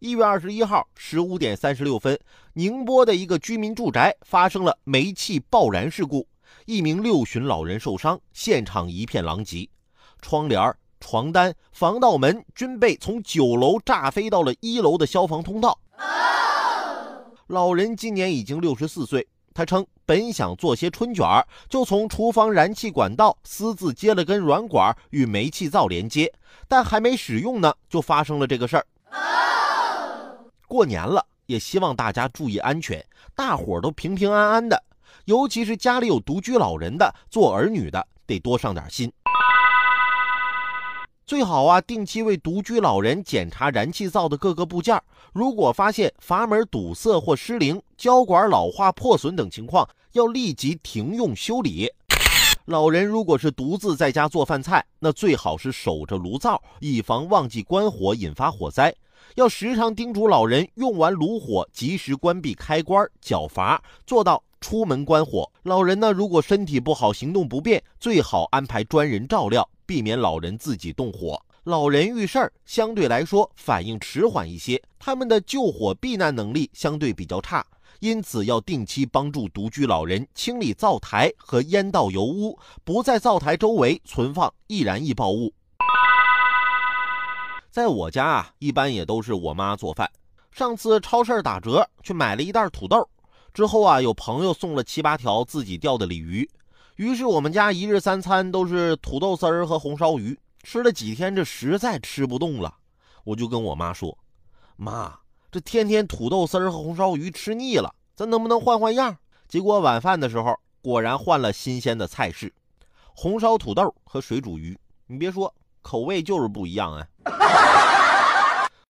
一月二十一号十五点三十六分，宁波的一个居民住宅发生了煤气爆燃事故，一名六旬老人受伤，现场一片狼藉，窗帘、床单、防盗门均被从九楼炸飞到了一楼的消防通道。老人今年已经六十四岁，他称本想做些春卷儿，就从厨房燃气管道私自接了根软管与煤气灶连接，但还没使用呢，就发生了这个事儿。过年了，也希望大家注意安全，大伙儿都平平安安的。尤其是家里有独居老人的、做儿女的，得多上点心。最好啊，定期为独居老人检查燃气灶的各个部件。如果发现阀门堵塞或失灵、胶管老化破损等情况，要立即停用修理。老人如果是独自在家做饭菜，那最好是守着炉灶，以防忘记关火引发火灾。要时常叮嘱老人用完炉火及时关闭开关、角阀，做到出门关火。老人呢，如果身体不好、行动不便，最好安排专人照料，避免老人自己动火。老人遇事儿相对来说反应迟缓一些，他们的救火避难能力相对比较差，因此要定期帮助独居老人清理灶台和烟道油污，不在灶台周围存放易燃易爆物。在我家啊，一般也都是我妈做饭。上次超市打折，去买了一袋土豆，之后啊，有朋友送了七八条自己钓的鲤鱼，于是我们家一日三餐都是土豆丝儿和红烧鱼。吃了几天，这实在吃不动了，我就跟我妈说：“妈，这天天土豆丝儿和红烧鱼吃腻了，咱能不能换换样？”结果晚饭的时候，果然换了新鲜的菜式，红烧土豆和水煮鱼。你别说，口味就是不一样啊。